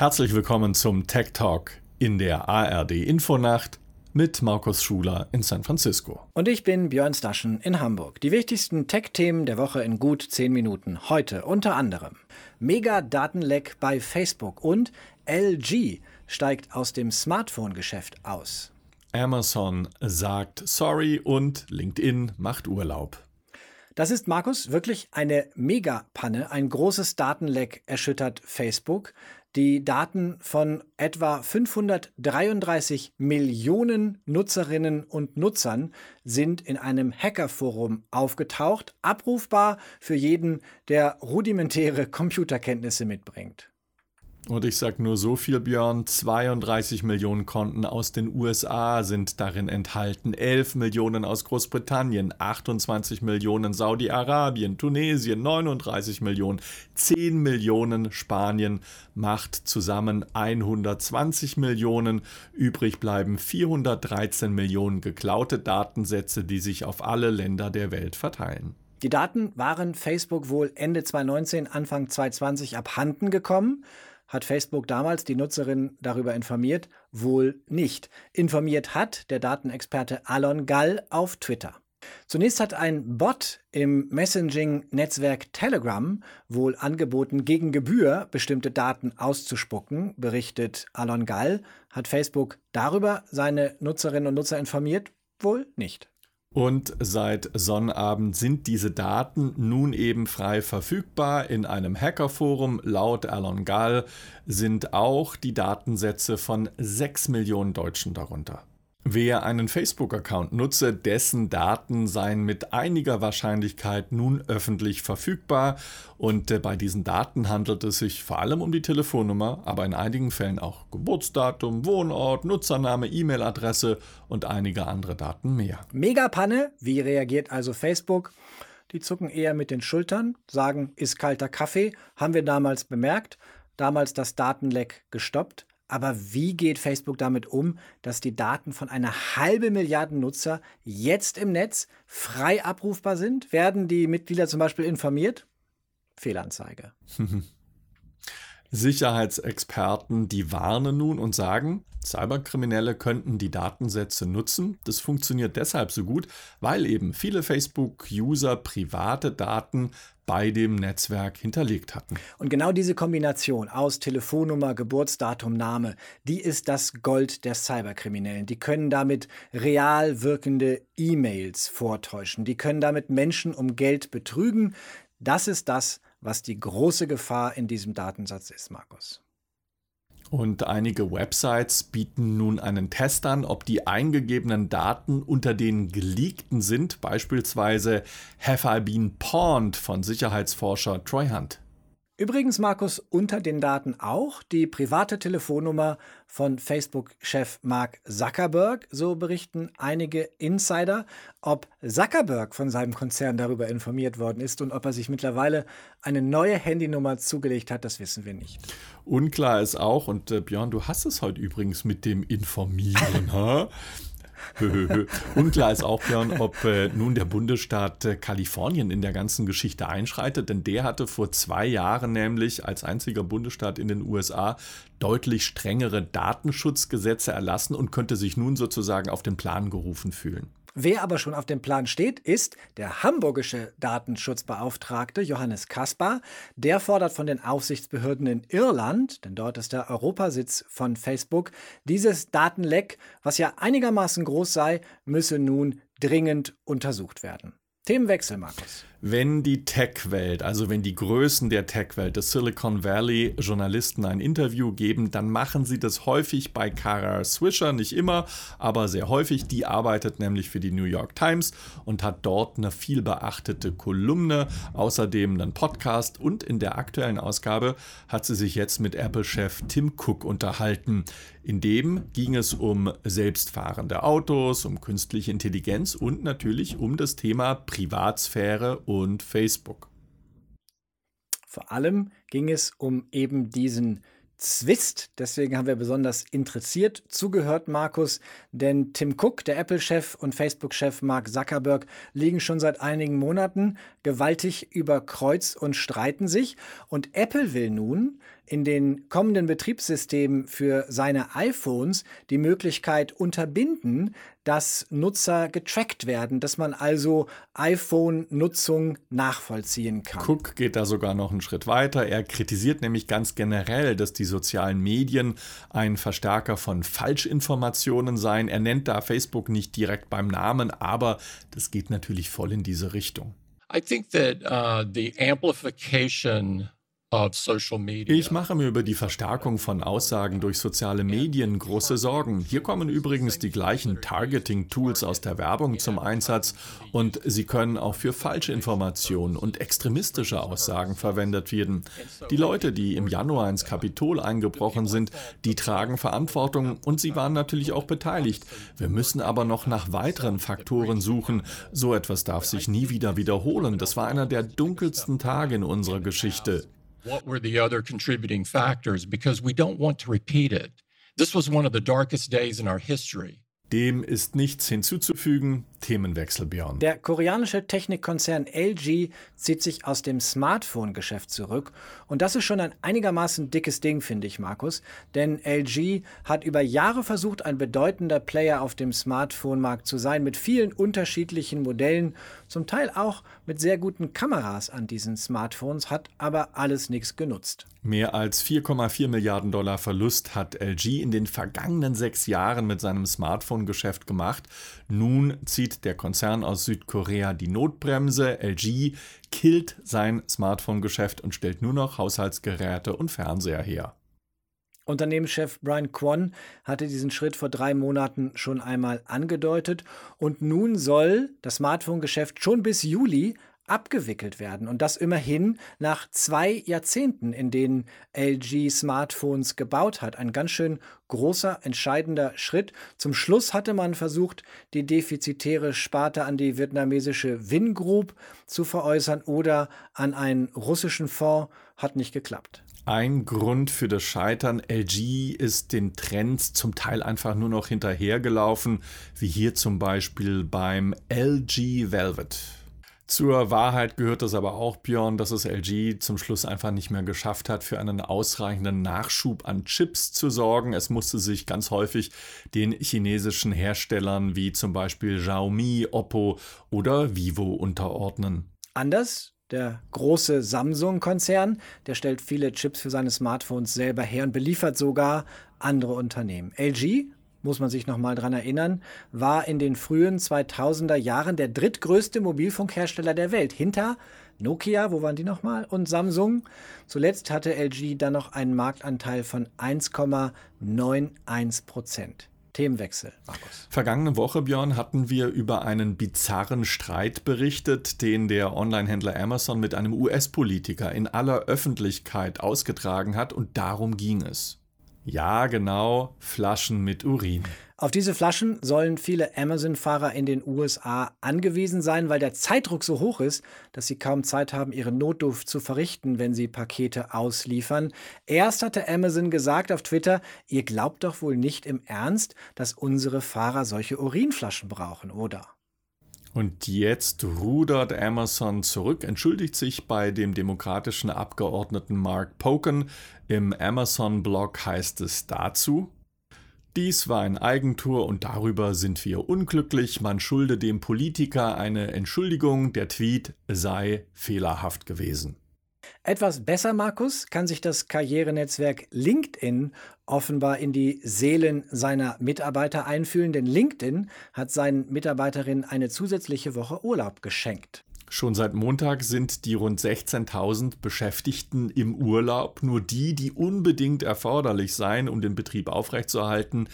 Herzlich willkommen zum Tech Talk in der ARD Infonacht mit Markus Schuler in San Francisco. Und ich bin Björn Staschen in Hamburg. Die wichtigsten Tech-Themen der Woche in gut 10 Minuten. Heute unter anderem Mega-Datenleck bei Facebook und LG steigt aus dem Smartphone-Geschäft aus. Amazon sagt sorry und LinkedIn macht Urlaub. Das ist, Markus, wirklich eine Megapanne. Ein großes Datenleck erschüttert Facebook. Die Daten von etwa 533 Millionen Nutzerinnen und Nutzern sind in einem Hackerforum aufgetaucht, abrufbar für jeden, der rudimentäre Computerkenntnisse mitbringt. Und ich sage nur so viel, Björn, 32 Millionen Konten aus den USA sind darin enthalten, 11 Millionen aus Großbritannien, 28 Millionen Saudi-Arabien, Tunesien, 39 Millionen, 10 Millionen Spanien macht zusammen 120 Millionen. Übrig bleiben 413 Millionen geklaute Datensätze, die sich auf alle Länder der Welt verteilen. Die Daten waren Facebook wohl Ende 2019, Anfang 2020 abhanden gekommen. Hat Facebook damals die Nutzerin darüber informiert? Wohl nicht. Informiert hat der Datenexperte Alon Gall auf Twitter. Zunächst hat ein Bot im Messaging-Netzwerk Telegram wohl angeboten, gegen Gebühr bestimmte Daten auszuspucken, berichtet Alon Gall. Hat Facebook darüber seine Nutzerinnen und Nutzer informiert? Wohl nicht. Und seit Sonnabend sind diese Daten nun eben frei verfügbar in einem Hackerforum. Laut Alon Gall sind auch die Datensätze von 6 Millionen Deutschen darunter. Wer einen Facebook-Account nutze, dessen Daten seien mit einiger Wahrscheinlichkeit nun öffentlich verfügbar. Und äh, bei diesen Daten handelt es sich vor allem um die Telefonnummer, aber in einigen Fällen auch Geburtsdatum, Wohnort, Nutzername, E-Mail-Adresse und einige andere Daten mehr. Megapanne, wie reagiert also Facebook? Die zucken eher mit den Schultern, sagen, ist kalter Kaffee, haben wir damals bemerkt, damals das Datenleck gestoppt. Aber wie geht Facebook damit um, dass die Daten von einer halben Milliarde Nutzer jetzt im Netz frei abrufbar sind? Werden die Mitglieder zum Beispiel informiert? Fehlanzeige. Sicherheitsexperten, die warnen nun und sagen, Cyberkriminelle könnten die Datensätze nutzen. Das funktioniert deshalb so gut, weil eben viele Facebook-User private Daten bei dem Netzwerk hinterlegt hatten. Und genau diese Kombination aus Telefonnummer, Geburtsdatum, Name, die ist das Gold der Cyberkriminellen. Die können damit real wirkende E-Mails vortäuschen. Die können damit Menschen um Geld betrügen. Das ist das, was die große Gefahr in diesem Datensatz ist, Markus. Und einige Websites bieten nun einen Test an, ob die eingegebenen Daten unter den geleakten sind, beispielsweise Have I Been Pawned von Sicherheitsforscher Troy Hunt. Übrigens, Markus, unter den Daten auch die private Telefonnummer von Facebook-Chef Mark Zuckerberg. So berichten einige Insider. Ob Zuckerberg von seinem Konzern darüber informiert worden ist und ob er sich mittlerweile eine neue Handynummer zugelegt hat, das wissen wir nicht. Unklar ist auch, und äh, Björn, du hast es heute übrigens mit dem Informieren? Unklar ist auch, Björn, ob äh, nun der Bundesstaat äh, Kalifornien in der ganzen Geschichte einschreitet, denn der hatte vor zwei Jahren nämlich als einziger Bundesstaat in den USA deutlich strengere Datenschutzgesetze erlassen und könnte sich nun sozusagen auf den Plan gerufen fühlen. Wer aber schon auf dem Plan steht, ist der hamburgische Datenschutzbeauftragte Johannes Kaspar. Der fordert von den Aufsichtsbehörden in Irland, denn dort ist der Europasitz von Facebook, dieses Datenleck, was ja einigermaßen groß sei, müsse nun dringend untersucht werden. Themenwechsel, Markus. Wenn die Tech-Welt, also wenn die Größen der Tech-Welt, des Silicon Valley Journalisten ein Interview geben, dann machen sie das häufig bei Kara Swisher, nicht immer, aber sehr häufig. Die arbeitet nämlich für die New York Times und hat dort eine viel beachtete Kolumne, außerdem einen Podcast und in der aktuellen Ausgabe hat sie sich jetzt mit Apple-Chef Tim Cook unterhalten. In dem ging es um selbstfahrende Autos, um künstliche Intelligenz und natürlich um das Thema Privatsphäre und Facebook. Vor allem ging es um eben diesen Zwist. Deswegen haben wir besonders interessiert zugehört, Markus. Denn Tim Cook, der Apple-Chef und Facebook-Chef Mark Zuckerberg liegen schon seit einigen Monaten gewaltig über Kreuz und streiten sich. Und Apple will nun in den kommenden Betriebssystemen für seine iPhones die Möglichkeit unterbinden, dass Nutzer getrackt werden, dass man also iPhone-Nutzung nachvollziehen kann. Cook geht da sogar noch einen Schritt weiter. Er kritisiert nämlich ganz generell, dass die sozialen Medien ein Verstärker von Falschinformationen seien. Er nennt da Facebook nicht direkt beim Namen, aber das geht natürlich voll in diese Richtung. I think that uh, the amplification ich mache mir über die Verstärkung von Aussagen durch soziale Medien große Sorgen. Hier kommen übrigens die gleichen Targeting-Tools aus der Werbung zum Einsatz und sie können auch für Falschinformationen und extremistische Aussagen verwendet werden. Die Leute, die im Januar ins Kapitol eingebrochen sind, die tragen Verantwortung und sie waren natürlich auch beteiligt. Wir müssen aber noch nach weiteren Faktoren suchen. So etwas darf sich nie wieder wiederholen. Das war einer der dunkelsten Tage in unserer Geschichte. What were the other contributing factors because we don't want to repeat it. This was one of the darkest days in our history. Dem ist nichts hinzuzufügen. Themenwechsel, Björn. Der koreanische Technikkonzern LG zieht sich aus dem Smartphone-Geschäft zurück. Und das ist schon ein einigermaßen dickes Ding, finde ich, Markus. Denn LG hat über Jahre versucht, ein bedeutender Player auf dem Smartphone-Markt zu sein, mit vielen unterschiedlichen Modellen, zum Teil auch mit sehr guten Kameras an diesen Smartphones, hat aber alles nichts genutzt. Mehr als 4,4 Milliarden Dollar Verlust hat LG in den vergangenen sechs Jahren mit seinem Smartphone-Geschäft gemacht. Nun zieht der Konzern aus Südkorea die Notbremse. LG killt sein Smartphone-Geschäft und stellt nur noch Haushaltsgeräte und Fernseher her. Unternehmenschef Brian Kwon hatte diesen Schritt vor drei Monaten schon einmal angedeutet und nun soll das Smartphone-Geschäft schon bis Juli abgewickelt werden. Und das immerhin nach zwei Jahrzehnten, in denen LG Smartphones gebaut hat. Ein ganz schön großer, entscheidender Schritt. Zum Schluss hatte man versucht, die defizitäre Sparte an die vietnamesische Win Group zu veräußern oder an einen russischen Fonds. Hat nicht geklappt. Ein Grund für das Scheitern, LG ist den Trends zum Teil einfach nur noch hinterhergelaufen, wie hier zum Beispiel beim LG Velvet. Zur Wahrheit gehört es aber auch, Björn, dass es LG zum Schluss einfach nicht mehr geschafft hat, für einen ausreichenden Nachschub an Chips zu sorgen. Es musste sich ganz häufig den chinesischen Herstellern wie zum Beispiel Xiaomi, Oppo oder Vivo unterordnen. Anders der große Samsung-Konzern, der stellt viele Chips für seine Smartphones selber her und beliefert sogar andere Unternehmen. LG muss man sich noch mal dran erinnern, war in den frühen 2000er Jahren der drittgrößte Mobilfunkhersteller der Welt, hinter Nokia, wo waren die nochmal, und Samsung. Zuletzt hatte LG dann noch einen Marktanteil von 1,91 Prozent. Themenwechsel, Markus. Vergangene Woche, Björn, hatten wir über einen bizarren Streit berichtet, den der Onlinehändler Amazon mit einem US-Politiker in aller Öffentlichkeit ausgetragen hat und darum ging es. Ja, genau, Flaschen mit Urin. Auf diese Flaschen sollen viele Amazon-Fahrer in den USA angewiesen sein, weil der Zeitdruck so hoch ist, dass sie kaum Zeit haben, ihren Notdurft zu verrichten, wenn sie Pakete ausliefern. Erst hatte Amazon gesagt auf Twitter, ihr glaubt doch wohl nicht im Ernst, dass unsere Fahrer solche Urinflaschen brauchen, oder? Und jetzt rudert Amazon zurück, entschuldigt sich bei dem demokratischen Abgeordneten Mark Poken. Im Amazon-Blog heißt es dazu, dies war ein Eigentor und darüber sind wir unglücklich. Man schulde dem Politiker eine Entschuldigung, der Tweet sei fehlerhaft gewesen. Etwas besser, Markus, kann sich das Karrierenetzwerk LinkedIn offenbar in die Seelen seiner Mitarbeiter einfühlen, denn LinkedIn hat seinen Mitarbeiterinnen eine zusätzliche Woche Urlaub geschenkt. Schon seit Montag sind die rund 16.000 Beschäftigten im Urlaub. Nur die, die unbedingt erforderlich seien, um den Betrieb aufrechtzuerhalten,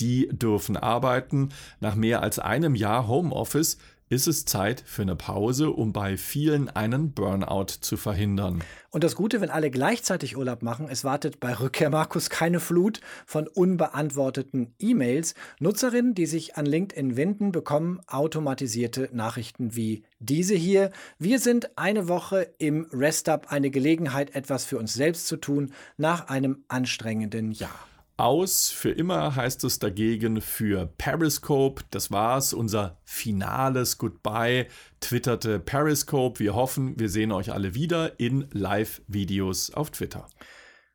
die dürfen arbeiten. Nach mehr als einem Jahr Homeoffice ist es Zeit für eine Pause, um bei vielen einen Burnout zu verhindern. Und das Gute, wenn alle gleichzeitig Urlaub machen, es wartet bei Rückkehr Markus keine Flut von unbeantworteten E-Mails. Nutzerinnen, die sich an LinkedIn wenden, bekommen automatisierte Nachrichten wie diese hier. Wir sind eine Woche im Rest-Up, eine Gelegenheit, etwas für uns selbst zu tun nach einem anstrengenden Jahr aus. Für immer heißt es dagegen für Periscope. Das war's, unser finales Goodbye, twitterte Periscope. Wir hoffen, wir sehen euch alle wieder in Live-Videos auf Twitter.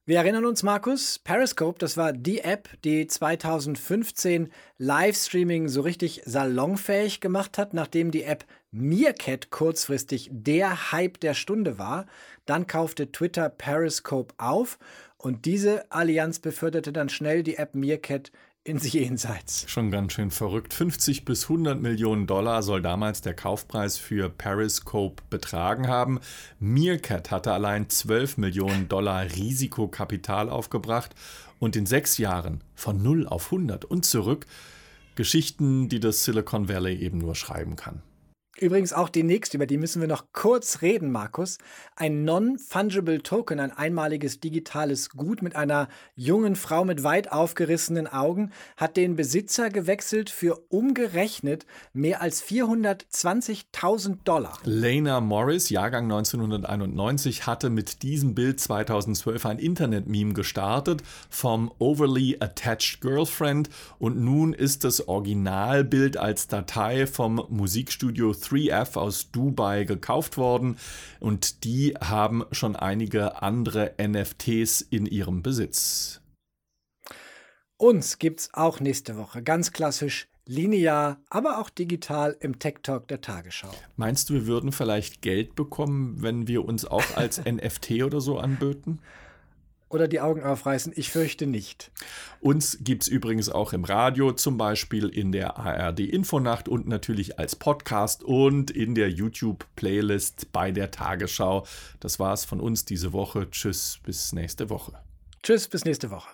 Wir erinnern uns, Markus, Periscope, das war die App, die 2015 Livestreaming so richtig salonfähig gemacht hat, nachdem die App Meerkat kurzfristig der Hype der Stunde war. Dann kaufte Twitter Periscope auf und diese Allianz beförderte dann schnell die App Meerkat ins Jenseits. Schon ganz schön verrückt. 50 bis 100 Millionen Dollar soll damals der Kaufpreis für Periscope betragen haben. Meerkat hatte allein 12 Millionen Dollar Risikokapital aufgebracht und in sechs Jahren von 0 auf 100 und zurück Geschichten, die das Silicon Valley eben nur schreiben kann. Übrigens auch die nächste, über die müssen wir noch kurz reden, Markus. Ein Non-Fungible Token, ein einmaliges digitales Gut mit einer jungen Frau mit weit aufgerissenen Augen, hat den Besitzer gewechselt für umgerechnet mehr als 420.000 Dollar. Lena Morris, Jahrgang 1991, hatte mit diesem Bild 2012 ein Internet-Meme gestartet vom Overly Attached Girlfriend und nun ist das Originalbild als Datei vom Musikstudio 3F aus Dubai gekauft worden und die haben schon einige andere NFTs in ihrem Besitz. Uns gibt's auch nächste Woche ganz klassisch linear, aber auch digital im Tech Talk der Tagesschau. Meinst du, wir würden vielleicht Geld bekommen, wenn wir uns auch als NFT oder so anböten? Oder die Augen aufreißen? Ich fürchte nicht. Uns gibt es übrigens auch im Radio, zum Beispiel in der ARD Infonacht und natürlich als Podcast und in der YouTube-Playlist bei der Tagesschau. Das war's von uns diese Woche. Tschüss, bis nächste Woche. Tschüss, bis nächste Woche.